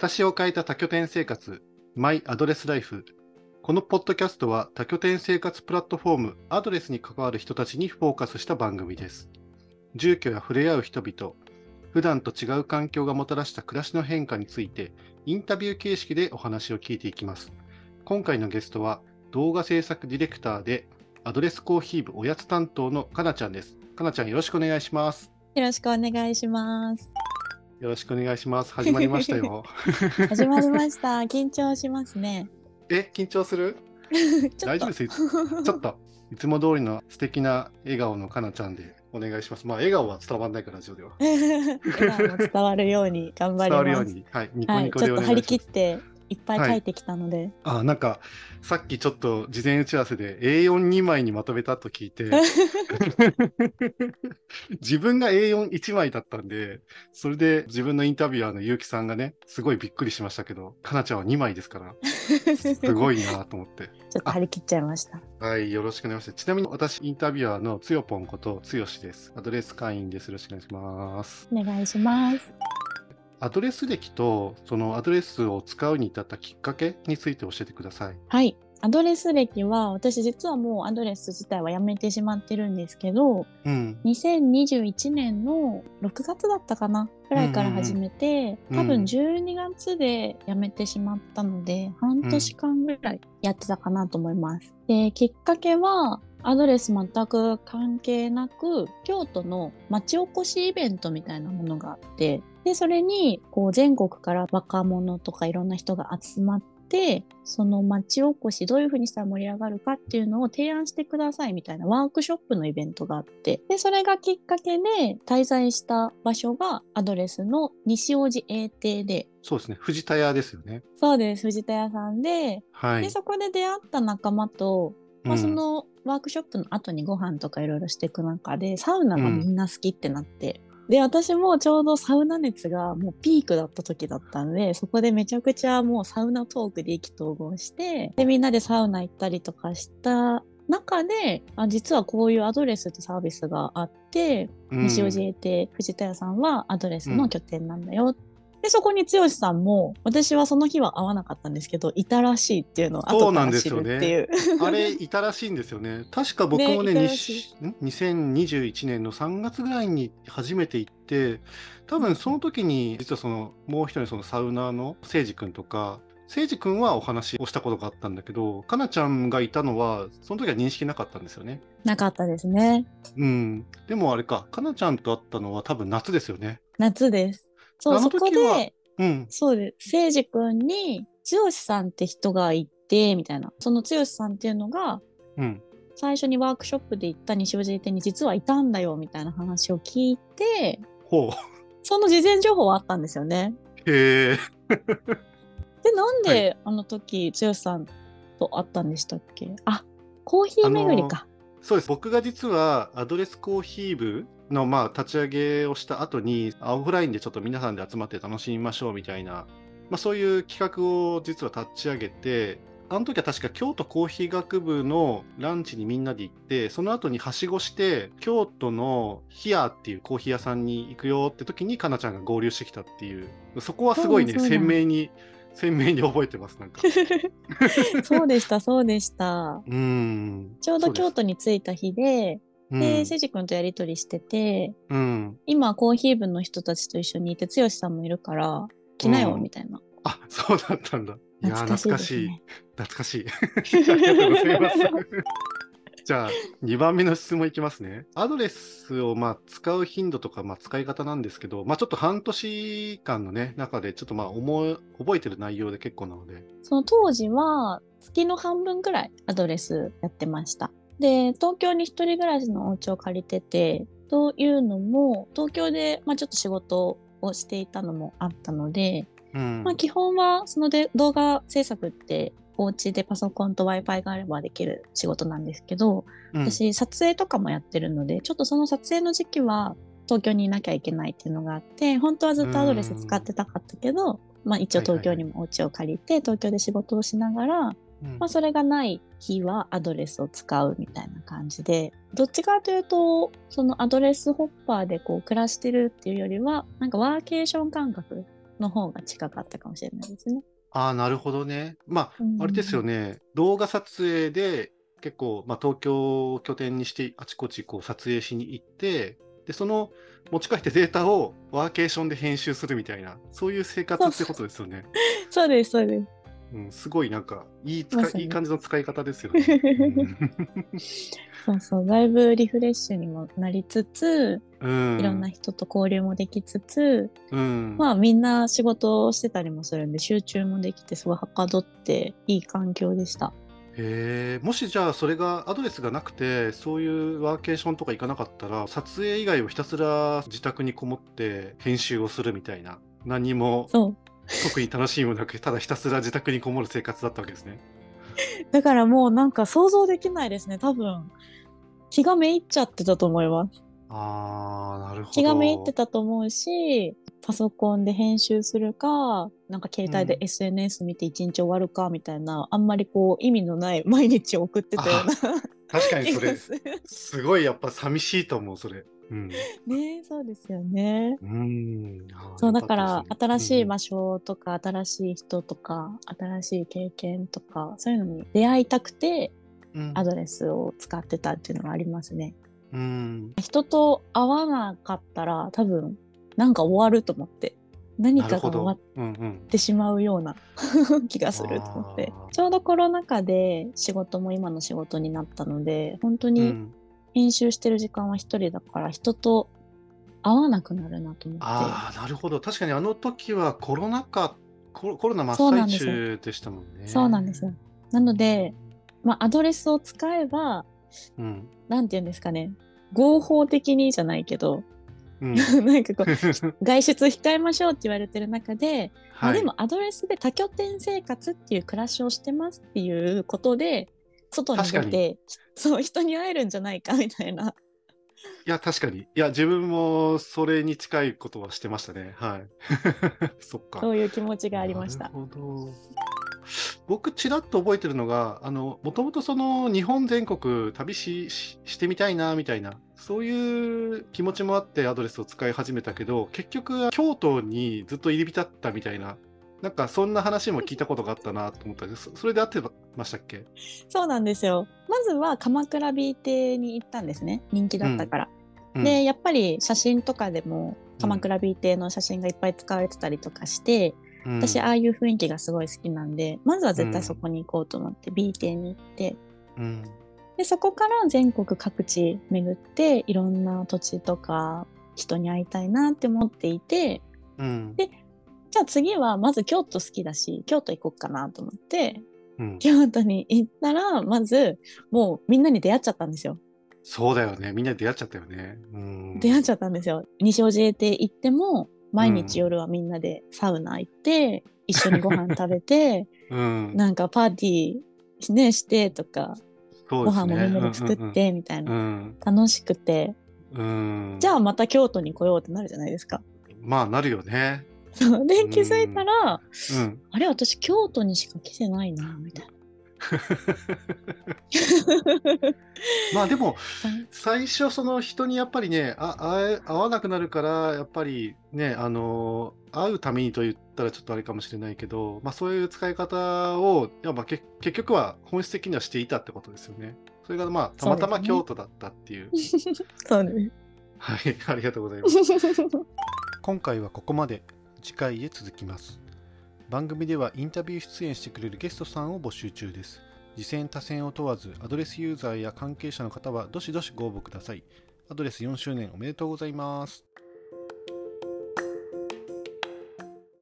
私を変えた多拠点生活、マイアドレスライフ。このポッドキャストは多拠点生活プラットフォームアドレスに関わる人たちにフォーカスした番組です。住居や触れ合う人々、普段と違う環境がもたらした暮らしの変化について、インタビュー形式でお話を聞いていきます。今回のゲストは、動画制作ディレクターで、アドレスコーヒー部おやつ担当のかなちゃんです。かなちゃんよろしくお願いします。よろしくお願いします。よろしくお願いします。始まりましたよ。始まりました。緊張しますね。え、緊張する？大丈夫です。いつちょっと、いつも通りの素敵な笑顔のかなちゃんでお願いします。まあ、笑顔は伝わらないから、ラジオでは。笑顔も伝わるように頑張ります。伝わるように、はい、ニコはい、ニコでお願いします。ちょっと張り切っていっぱい書いてきたので、あ、なんか、さっきちょっと事前打ち合わせで A42 枚にまとめたと聞いて、自分が A41 枚だったんで、それで自分のインタビュアーの結城さんがね、すごいびっくりしましたけど、かなちゃんは2枚ですから、すごいなと思って。ちょっと張り切っちゃいました。はい、よろしくお願いします。ちなみに私、インタビュアーのつよぽんことつよしです。アドレス会員です。よろしくお願いします。お願いします。アドレス歴と、そのアドレスを使うに至ったきっかけについて教えてください。はい。アドレス歴は私実はもうアドレス自体はやめてしまってるんですけどうん。2021年の6月だったかなくらいから始めて、うん多分12月で辞めてしまったので、半年間ぐらいやってたかなと思います。できっかけはアドレス全く関係なく京都の町おこしイベントみたいなものがあってでそれにこう全国から若者とかいろんな人が集まってその町おこしどういうふうにしたら盛り上がるかっていうのを提案してくださいみたいなワークショップのイベントがあってでそれがきっかけで滞在した場所がアドレスの西大路英邸でそうですね。藤田屋ですよね。そうです藤田屋さんで,、はい。でそこで出会った仲間と、まあ、うんそのワークショップの後にご飯とかいろいろしていく中でサウナがみんな好きってなって、で私もちょうどサウナ熱がもうピークだった時だったんでそこでめちゃくちゃもうサウナトークで意気投合してでみんなでサウナ行ったりとかした中であ実はこういうアドレスってサービスがあってうん西尾寺邸藤田屋さんはアドレスの拠点なんだよ。でそこに剛さんも私はその日は会わなかったんですけどいたらしいっていうのをそうな後から知んですよねるっていう。あれ、いたらしいんですよね。確か僕もね、ねいたにらしいん？2021年の3月ぐらいに初めて行って、多分その時に、実はその、もう一人そのサウナーの誠司君とか、誠司君はお話をしたことがあったんだけど、かなちゃんがいたのは、その時は認識なかったんですよね。なかったですね。うん。でもあれか、かなちゃんと会ったのは多分夏ですよね。夏です。そう、そこで、うん。そうです。誠司君に、剛さんって人がいて、みたいな。その剛さんっていうのが、うん。最初にワークショップで行った西尾寺店に実はいたんだよ、みたいな話を聞いて、ほその事前情報はあったんですよね。う。へえ。で、なんはであの時、剛さんと会ったんでしたっけ？あ、コーヒー巡りか。そうです。僕が実はアドレスコーヒー部のまあ立ち上げをした後に、オフラインでちょっと皆さんで集まって楽しみましょうみたいな、まあ、そういう企画を実は立ち上げて、あの時は確か京都コーヒー学部のランチにみんなで行って、その後にはしごして、京都のヒアっていうコーヒー屋さんに行くよって時に、かなちゃんが合流してきたっていう、そこはすごいね、鮮明に、鮮明に覚えてます、なんか。そうでした、そうでした。うーん。ちょうど京都に着いた日で、ですで、誠司君とやりとりしてて、うん。うん今コーヒー部の人たちと一緒にいて剛さんもいるから来なようんみたいな、あ、そうだったんだ。いやー、懐かしい懐かしい。ですね懐かしい。ありがとうございます。じゃあ、2番目の質問いきますね。アドレスをまあ使う頻度とかまあ使い方なんですけど、まあちょっと半年間のね、中でちょっとまあ思い、覚えてる内容で結構なので。その当時は月の半分くらいアドレスやってましたで東京に一人暮らしのお家を借りててというのも東京で、まあ、ちょっと仕事をしていたのもあったので、うん。まあ、基本はそので動画制作ってお家でパソコンと w i f i があればできる仕事なんですけど、うん、私撮影とかもやってるのでちょっとその撮影の時期は東京にいなきゃいけないっていうのがあって本当はずっとアドレス使ってたかったけど、まあ、一応東京にもお家を借りて東京で仕事をしながら、うんまあ、それがない日はアドレスを使うみたいな感じでどっちかというとそのアドレスホッパーでこう暮らしてるっていうよりはなんかワーケーション感覚の方が近かったかもしれないですね。ああ、なるほどね。まあ、うんあれですよね、動画撮影で結構、まあ、東京を拠点にしてあちこちこう撮影しに行って、で、その持ち帰ってデータをワーケーションで編集するみたいな、そういう生活ってことですよね。そうです、そうです。うん、すごいなんかいい使い、まさにいい感じの使い方ですよね。う んそうそう、だいぶリフレッシュにもなりつつ、うん、いろんな人と交流もできつつ、うん、まあみんな仕事をしてたりもするんで集中もできてすごいはかどっていい環境でした。へえもしじゃあそれがアドレスがなくてそういうワーケーションとか行かなかったら撮影以外をひたすら自宅にこもって編集をするみたいな何も。特に楽しみもなくただひたすら自宅にこもる生活だったわけですね。だからもうなんか想像できないですね。多分気がめいっちゃってたと思います。あーなるほど。気がめいってたと思うし、パソコンで編集するか、なんか携帯でうん SNS 見て一日終わるかみたいな、あんまりこう意味のない毎日を送ってたような確かにそれ。すごいやっぱ寂しいと思うそれ。うん。ねそうですよね。うん。そうだから新しい場所。所とか新しい人とか新しい経験とかそういうのに出会いたくてうんアドレスを使ってたっていうのがありますね。うん。人と会わなかったら多分なんか終わると思って何かが終わっ。うんうん。てしまうような 気がすると思ってちょうどコロナ禍で仕事も今の仕事になったので本当にうん編集してる時間は一人だから人と会わなくなるなと思って。ああ、なるほど。確かにあの時はコロナ禍、コロナ真っ最そうなんですよ中でしたもんね。そうなんですよ。なので、まあ、アドレスを使えば、うん。なんて言うんですかね、合法的にじゃないけど、うん。なんかこう、外出控えましょうって言われてる中で、まあはいでもアドレスで多拠点生活っていう暮らしをしてますっていうことで、外に出て、そう、人に会えるんじゃないかみたいな。いや、確かに。いや、自分もそれに近いことはしてましたね。はい。そっか。そういう気持ちがありましたなる。ほど。僕、ちらっと覚えてるのが、あの、もともとその日本全国旅しししてみたいな、みたいな、そういう気持ちもあってアドレスを使い始めたけど、結局、京都にずっと入り浸ったみたいな、なんかそんな話も聞いたことがあったなと思ったんです。それで合ってましたっけ？そうなんですよ。まずは鎌倉 B 邸に行ったんですね。人気だったから。うんでやっぱり写真とかでも鎌倉 B 邸の写真がいっぱい使われてたりとかして、うん私ああいう雰囲気がすごい好きなんでまずは絶対そこに行こうと思って B 邸に行ってうんでそこから全国各地巡っていろんな土地とか人に会いたいなって思っていてうんでじゃあ次はまず京都好きだし京都行こうかなと思ってうん京都に行ったらまずもうみんなに出会っちゃったんですよ。そうだよね。みんなで出会っちゃったよね。うん、出会っちゃったんですよ。西尾寺邸行っても毎日夜はみんなでサウナ行って、一緒にご飯食べて うん、なんかパーティー、ね、してとか、ね飯もみんなで作ってみたいな、うん楽しくてうんうん、じゃあまた京都に来ようってなるじゃないですか。まあなるよね。そうでうん気づいたら、うん。あれ私京都にしか来てないなみたいな。まあでも最初その人にやっぱりねあ会わなくなるからやっぱりねあの会うためにと言ったらちょっとあれかもしれないけど、まあ、そういう使い方をいやまあけ結局は本質的にはしていたってことですよね。それがまあたまたま京都だったっていう。そうね。はい、ありがとうございます。今回はここまで。次回へ続きます。番組ではインタビュー出演してくれるゲストさんを募集中です。次戦多戦を問わず、アドレスユーザーや関係者の方はどしどしご応募ください。アドレス4周年おめでとうございます。